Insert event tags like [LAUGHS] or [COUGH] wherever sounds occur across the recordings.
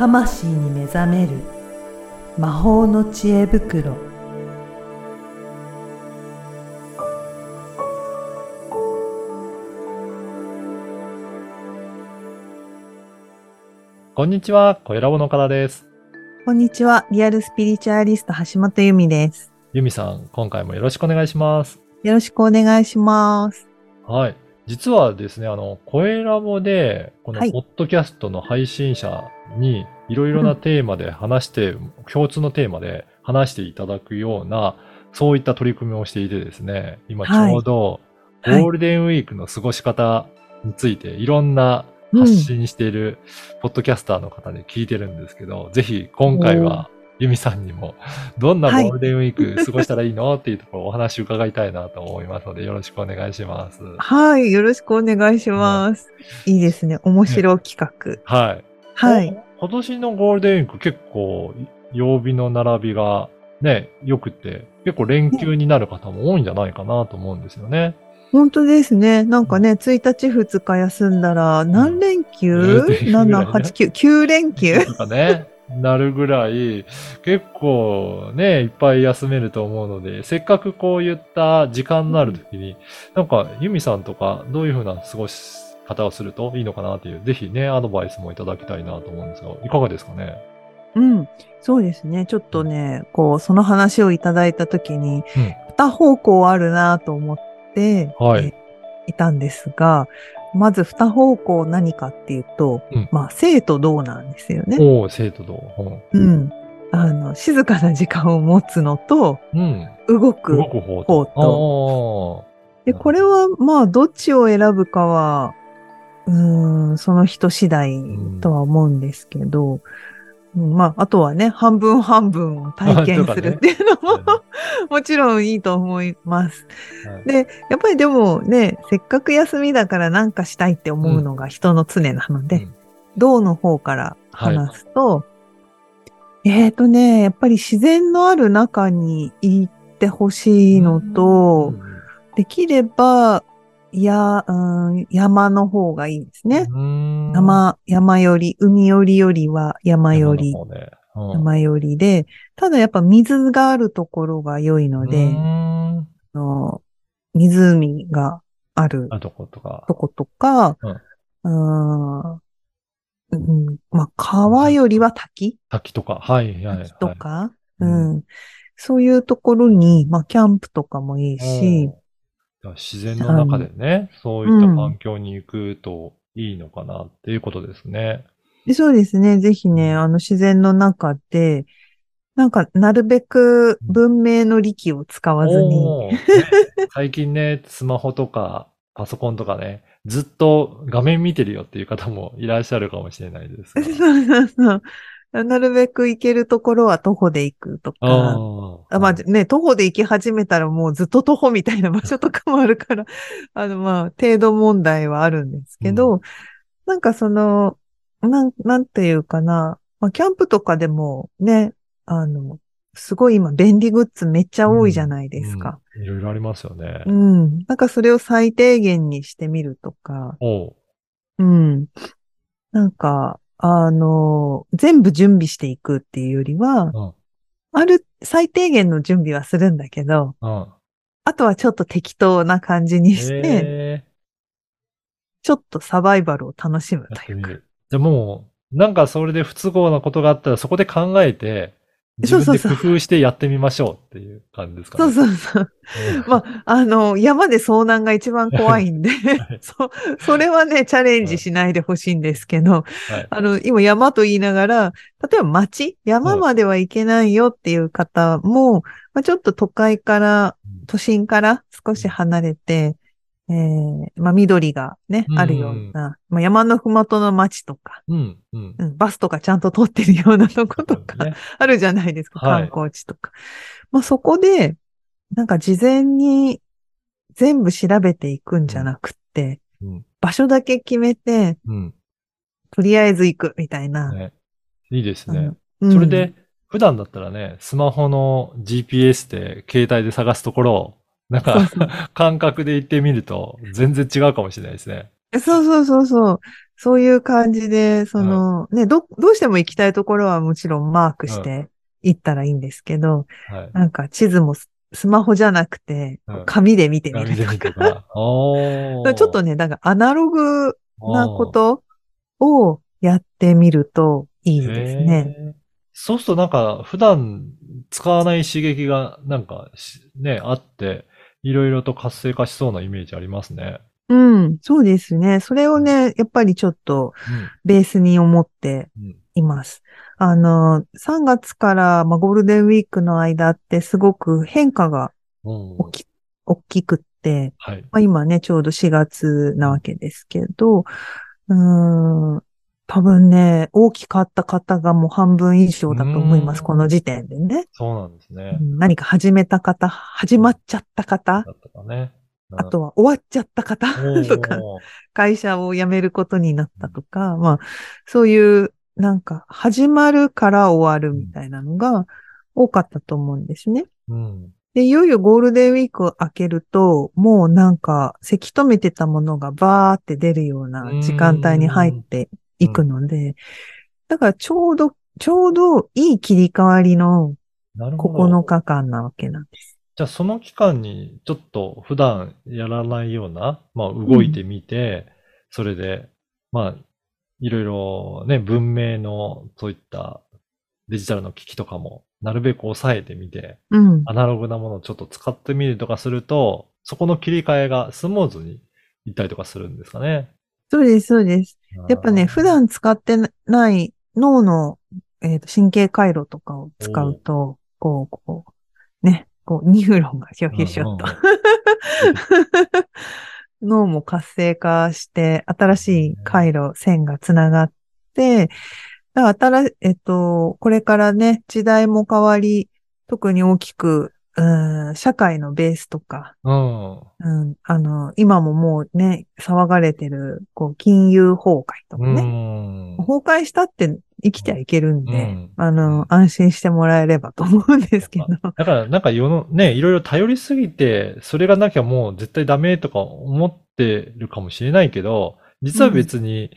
魂に目覚める魔法の知恵袋こんにちは、小ラボの方です。こんにちはリアルスピリチュアリスト橋本由美ですゆみさん、今回もよろしくお願いします。よろしくお願いしますはい。実はですね、あの、声ラボで、このはい。ポッドキャストの配信者に、いろいろなテーマで話して、共通のテーマで話していただくような、そういった取り組みをしていてですね、今ちはい。ょうど、ゴはい。ールデンウィークの過ごし方について、いろんな発信している、ポッドキャスターの方に聞いてるんですけど、ぜひ今回は、ユミさんにも、どんなゴールデンウィーク過ごしたらいいのっていうところをお話伺いたいなと思いますので、よろしくお願いします。はいよろしくお願いします、いいですね面白企画、はい。はいお。今年のゴールデンウィーク結構、曜日の並びがね、良くて、結構連休になる方も多いんじゃないかなと思うんですよね。本当ですね。なんかね、1日2日休んだら、何連休、うんっていうぐらいね ?7、8、9、9連休とかね、なるぐらい、結構ね、いっぱい休めると思うので、せっかくこういった時間のある時に、なんか、ユミさんとか、どういう風な過ごし方をするといいのかなっていう、ぜひね、アドバイスもいただきたいなと思うんですが、いかがですかね？うん。そうですね。ちょっとね、こう、その話をいただいたときに、うん二方向あるなと思って、はいえいたんですが、まず二方向何かっていうと、うんまあ、生と同なんですよね。おお生徒と。うん。あの、静かな時間を持つのと、うん。うん。動く方方と。と。で、これは、まあ、どっちを選ぶかは、うーん、その人次第とは思うんですけど、うんまあ、あとはね、半分半分を体験するっていうのも、あとか [LAUGHS] もちろんいいと思います。はい。で、やっぱりでもね、せっかく休みだから何かしたいって思うのが人の常なので、うん。銅の方から話すと、えっ、とね、やっぱり自然のある中に行ってほしいのと、できれば、や、うん、山の方がいいですね。うん。山、山より、海よりよりは山より、山ねうん山よりで、ただやっぱ水があるところが良いので、の湖があるあとことか。とことか、うんうんまあ、川よりは滝？滝とか。はい、はい。滝とか、ううんん、そういうところに、まあ、キャンプとかもいいはいし、自然の中でね、そういった環境に行くといいのかなっていうことですね。でそうですね。ぜひね、あの自然の中で、なんか、なるべく文明の力を使わずに、ね [LAUGHS] 最近ね、スマホとかパソコンとかね、ずっと画面見てるよっていう方もいらっしゃるかもしれないですが。[LAUGHS] そうそうそう。なるべく行けるところは徒歩で行くとか、ああまあね、徒歩で行き始めたらもうずっと徒歩みたいな場所とかもあるから、[LAUGHS] あのまあ、程度問題はあるんですけど、なんかその、なん、なんていうかな、まあ、キャンプとかでもね、あの、すごい今便利グッズめっちゃ多いじゃないですか。うんいろいろありますよね。うん。なんかそれを最低限にしてみるとか、おううん。なんか、あの、全部準備していくっていうよりは、うん。ある、最低限の準備はするんだけど、うん。あとはちょっと適当な感じにして、へちょっとサバイバルを楽しむというか。じゃあもう、なんかそれで不都合なことがあったらそこで考えて、自分でそうそうそう工夫してやってみましょうっていう感じですかね。そうそうそう。うんまあ、あの、山で遭難が一番怖いんで、い [LAUGHS] そ、それはね、チャレンジしないでほしいんですけど、はい。あの、今山と言いながら、例えば町、山までは行けないよっていう方も、まあ、ちょっと都会から、都心から少し離れて、えーまあ、緑がね、うんあるような、まあ、山のふもとの町とか、うん、うん。うん、バスとかちゃんと通ってるようなとことか、ね [LAUGHS] あるじゃないですか、はい観光地とか。まあ、そこで、なんか事前に全部調べていくんじゃなくって、うん。場所だけ決めて、うん。とりあえず行くみたいな。ね。いいですね。うんそれで、普段だったらね、スマホの GPS で携帯で探すところを、なんか、そうそう感覚で行ってみると、全然違うかもしれないですね。そうそうそうそう。そういう感じで、その、ね、ど、どうしても行きたいところはもちろんマークして行ったらいいんですけど、はい。なんか地図もススマホじゃなくてうん、紙で見てみるとか。みてか。[LAUGHS] ちょっとね、なんかアナログなことをやってみるといいですね。そうするとなんか普段使わない刺激がなんかしね、あって、いろいろと活性化しそうなイメージありますね。うん、そうですね。それをね、やっぱりちょっとベースに思ってうん。うん。います。あの、3月から、まあ、ゴールデンウィークの間ってすごく変化がうん大き大きくって、はい。まあ、今ね、ちょうど4月なわけですけど、うーん、多分ね、大きかった方がもう半分以上だと思います。うんこの時点でね。そうなんですねう。ん何か始めた方、始まっちゃった方、だったかね。あとは終わっちゃった方？うん、とか、会社を辞めることになったとか、まあ、そういう、なんか、始まるから終わるみたいなのが多かったと思うんですね。うん。で、いよいよゴールデンウィークを明けると、もうなんか、せき止めてたものがバーって出るような時間帯に入っていくので、だからちょうど、ちょうどいい切り替わりのなるほど。9日間なわけなんです。じゃあその期間にちょっと普段やらないような、まあ動いてみて、それで、まあ、いろいろね、文明のそういったデジタルの機器とかもなるべく抑えてみて、うん。アナログなものをちょっと使ってみるとかすると、そこの切り替えがスムーズにいったりとかするんですかね。そうです、そうです。やっぱね、普段使ってない脳の、えーと神経回路とかを使うと、こう、こう、ね、こう、ニューロンがひょひょひょっと。うん、[LAUGHS] 脳も活性化して、新しい回路、線がつながって、だから新し、えっと、これからね、時代も変わり、特に大きく、うん、社会のベースとか、うん。うん、あの、今ももうね、騒がれてる、こう、金融崩壊とかうね、ん。崩壊したって生きてはいけるんで、うんあの、安心してもらえればと思うんですけど。だから、なんか世の、ね、いろいろ頼りすぎて、それがなきゃもう絶対ダメとか思ってるかもしれないけど、実は別に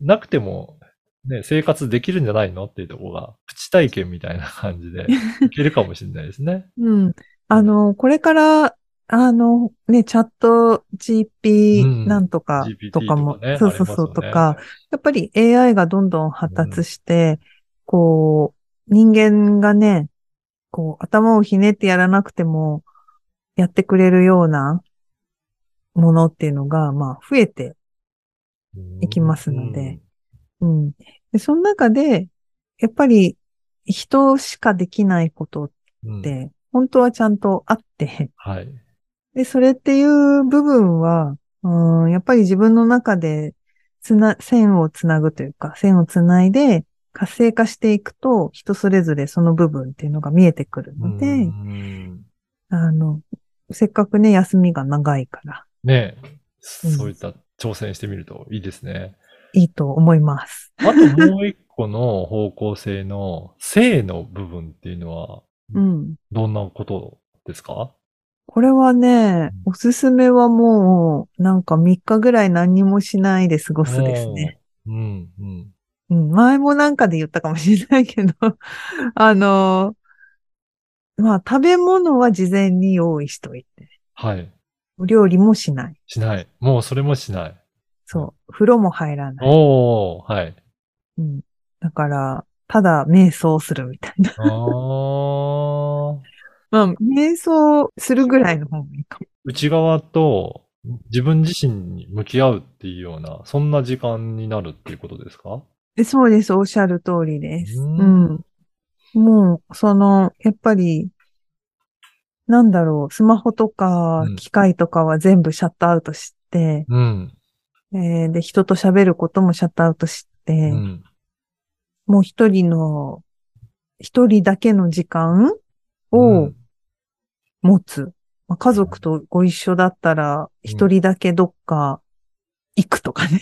なくても、ね、生活できるんじゃないの？っていうところが、プチ体験みたいな感じで [LAUGHS] いけるかもしれないですね。うん。あの、これから、あの、ね、チャットうん。GP なんとかとかも、とかね。そうそうそうとか、やっぱり AI がどんどん発達して、こう、人間がね、こう、頭をひねってやらなくても、やってくれるようなものっていうのが、まあ、増えていきますのでうん。で、その中で、やっぱり人しかできないことっうん、うんて、本当はちゃんとあって、はい。で、それっていう部分は、うん、やっぱり自分の中で、つな、線をつなぐというか、線をつないで活性化していくと、人それぞれその部分っていうのが見えてくるので、うんあの、せっかくね、休みが長いから、ねうんそういった挑戦してみるといいですね。いいと思います。あともう一個の方向性の性の部分っていうのは、うん。どんなことですか？これはね、おすすめはもう、なんか3日ぐらい何にもしないで過ごすですね。うん、うん。うん、前もなんかで言ったかもしれないけど、[LAUGHS] あの、まあ、食べ物は事前に用意しといて、はい。お料理もしない。しない。もうそれもしない。そう。風呂も入らない。おー、はい。うん、だから、ただ瞑想するみたいな。あー。まあ、瞑想するぐらいの方がいいかも。内側と自分自身に向き合うっていうような、そんな時間になるっていうことですか？でそうです。おっしゃる通りです。ううんん。もう、その、やっぱり、なんだろう、スマホとかうん機械とかは全部シャットアウトして、うん。えーで、人と喋ることもシャットアウトして、うん。もう一人の、一人だけの時間うをん持つ。まあ、家族とご一緒だったら、一人だけどっか行くとかね。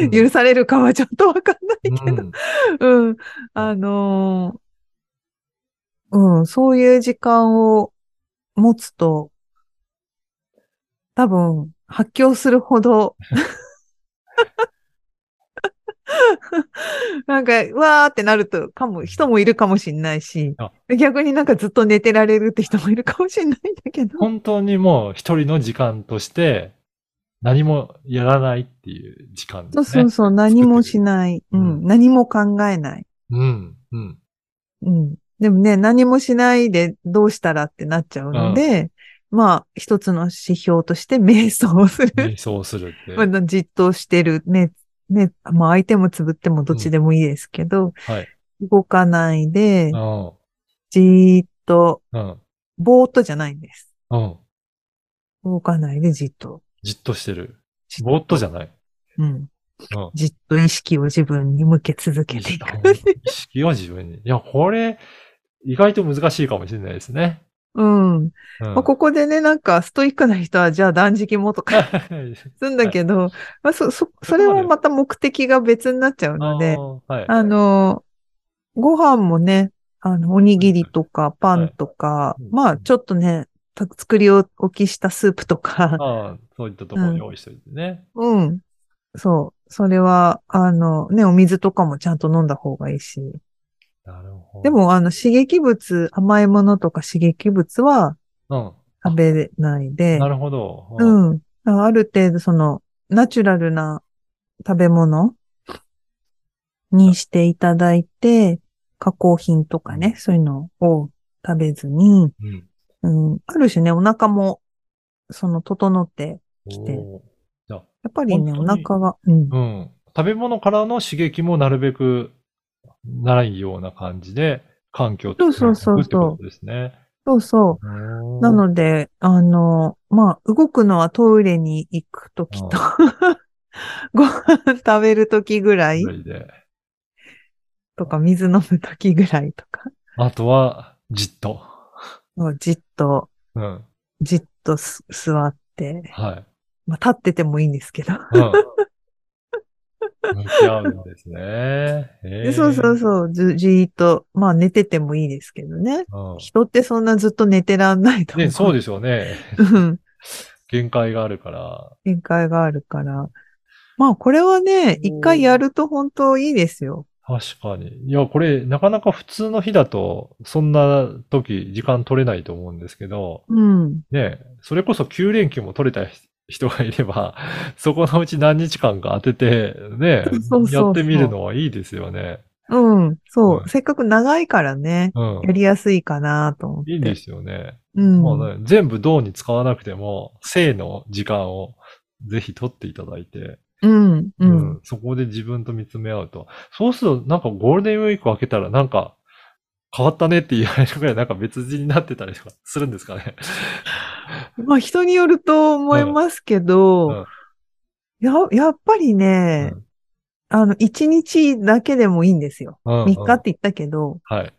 うん許されるかはちょっとわかんないけど。うんうん。あのーうん、そういう時間を持つと、多分、発狂するほど、[LAUGHS] なんか、わーってなると、かも、人もいるかもしれないしあ、逆になんかずっと寝てられるって人もいるかもしれないんだけど。本当にもう一人の時間として、何もやらないっていう時間ですね。そうそうそう、何もしない。ううんん、何も考えない。うん、うん。うん。でもね、何もしないでどうしたらってなっちゃうので、まあ、一つの指標として瞑想をする。瞑想するって。まあ、じっとしてる。目、目、まあ、相手もつぶってもどっちでもいいですけど、はい。動かないでう、ん、じーっと、うん、ぼーっとじゃないんです。うん。動かないでじっと。じっとしてる。ぼーっとじゃない。うん。うん。じっと意識を自分に向け続けていく。意識を自分に。いや、これ、意外と難しいかもしれないですね。うん。うん。まあ、ここでね、なんか、ストイックな人は、じゃあ断食もとか [LAUGHS] [LAUGHS] するんだけど、まあ、そ、そ、それはまた目的が別になっちゃうので、あーはい。あの、ご飯もね、あの、おにぎりとかパンとか、はいまあ、ちょっとね、た作り置きしたスープとか、ああ、そういったところに用意しておいてね。うん。そう。それは、あの、ね、お水とかもちゃんと飲んだ方がいいし。なるほど。で、も、あの、刺激物、甘いものとか刺激物はうん。食べないで、なるほど。うん。ある程度、その、ナチュラルな食べ物にしていただいて、加工品とかね、そういうのを食べずに、うん。うん、ある種ね、お腹も、その、整って、来てやっぱりね、お腹が、うん。うん。食べ物からの刺激もなるべくないような感じで、環境を作そうそうそうそうってことですね。そうそう。なの、ので、あの、まあ、動くのはトイレに行くときと、[LAUGHS] ご飯食べるときぐらい。とか、水飲むときぐらいとか、あとは、じっと。じっと、うん。じっとす座って、はい。まあ、立っててもいいんですけど。うん。向き合うんですね。えでそうそうう。そう、じじーっと、まあ寝ててもいいですけどね。うん人ってそんなずっと寝てらんないと思う。ね、そうでしょうね。うん限界があるから。限界があるから。まあこれはね、一回やると本当いいですよ。確かに。いや、これ、なかなか普通の日だと、そんな時、時間取れないと思うんですけど、うん。ね、それこそ9連休も取れた人がいれば、[LAUGHS] そこのうち何日間か当てて、ねそうそう、そうやってみるのはいいですよね。うん。そう。うんせっかく長いからね、うんや。りやすいかなと思って。いいですよね。うん。もうね、全部銅に使わなくても、正の時間をぜひ取っていただいて、うん。う。うんんそこで自分と見つめ合うと。そうすると、なんかゴールデンウィーク明けたら、なんか、変わったねって言われるぐらい、なんか別人になってたりとかするんですかね。[LAUGHS] まあ人によると思いますけど、うんや、やっぱりね、うんあの、1日だけでもいいんですよ。うんうん3日って言ったけど、はい。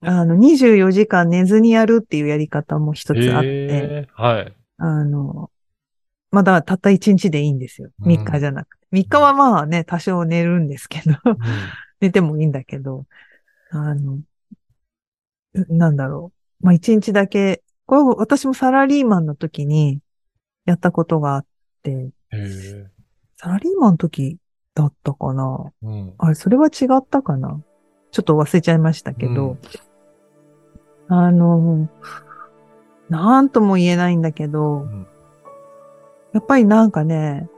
あの、24時間寝ずにやるっていうやり方も一つあって、はい。あの、まあだたった1日でいいんですよ。うん3日じゃなくて。3日はまあね、多少寝るんですけど、うん [LAUGHS] 寝てもいいんだけど、あの、なんだろう。まあ1日だけ、これ私もサラリーマンの時にやったことがあって、サラリーマンの時だったかな。うん。あれ、それは違ったかな。ちょっと忘れちゃいましたけど、あの、なんとも言えないんだけど、うん。やっぱりなんかね、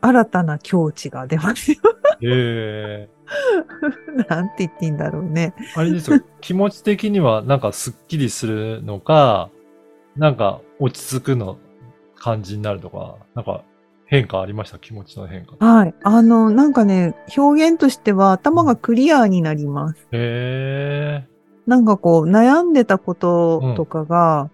新たな境地が出ますよ。へー [LAUGHS] なんて言っていいんだろうね。あれですよ。気持ち的には、なんかスッキリするのか、なんか落ち着くの感じになるとか、なんか変化ありました？気持ちの変化。はい。あの、なんかね、表現としては頭がクリアになります。へなんかこう、悩んでたこととかが、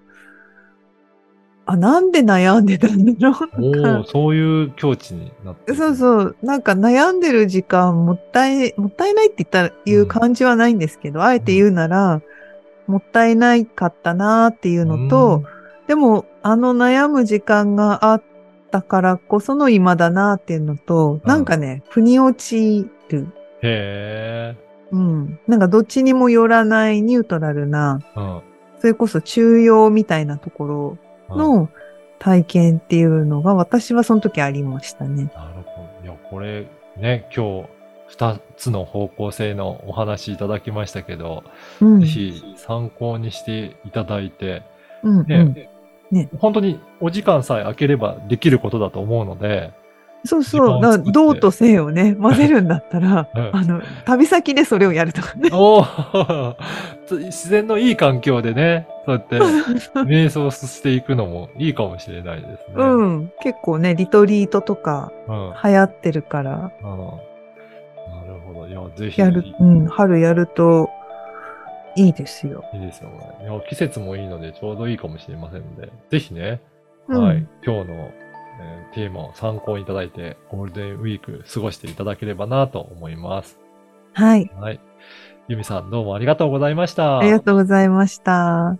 あ、なんで悩んでたんだろー。うおおそういう境地になってるそうそう。なんか悩んでる時間もったい、もったいないって言ったら、いう感じはないんですけど、あえて言うなら、もったいないかったなっていうのと、でも、あの悩む時間があったからこその今だなっていうのと、なんかね、腑に落ちる。うんへうん。なんかどっちにも寄らないニュートラルな、え。うん。それこそ中庸みたいなところうんの体験っていうのが私はその時ありましたね。なるほど。いや、これね、今日二つの方向性のお話いただきましたけど、うん。ぜひ参考にしていただいて、うん、うん。ね、ね本当にお時間さえ空ければできることだと思うので、そうそう。時間を作ってだ銅と性をね、[LAUGHS] 混ぜるんだったら、うんあの、旅先でそれをやるとかね。おー [LAUGHS] 自然のいい環境でね、そうやって瞑想していくのもいいかもしれないですね。うん。結構ね、リトリートとかうん。うん。流行ってるから、なるほど。いや、ぜひ、やる、うん、春やるといいですよ。いいですよね。いや季節もいいのでちょうどいいかもしれませんので、ぜひね、うんはい、今日の、えーテーマを参考にいただいて、ゴールデンウィーク過ごしていただければなと思います。はい。はい。ゆみさんどうもありがとうございました。ありがとうございました。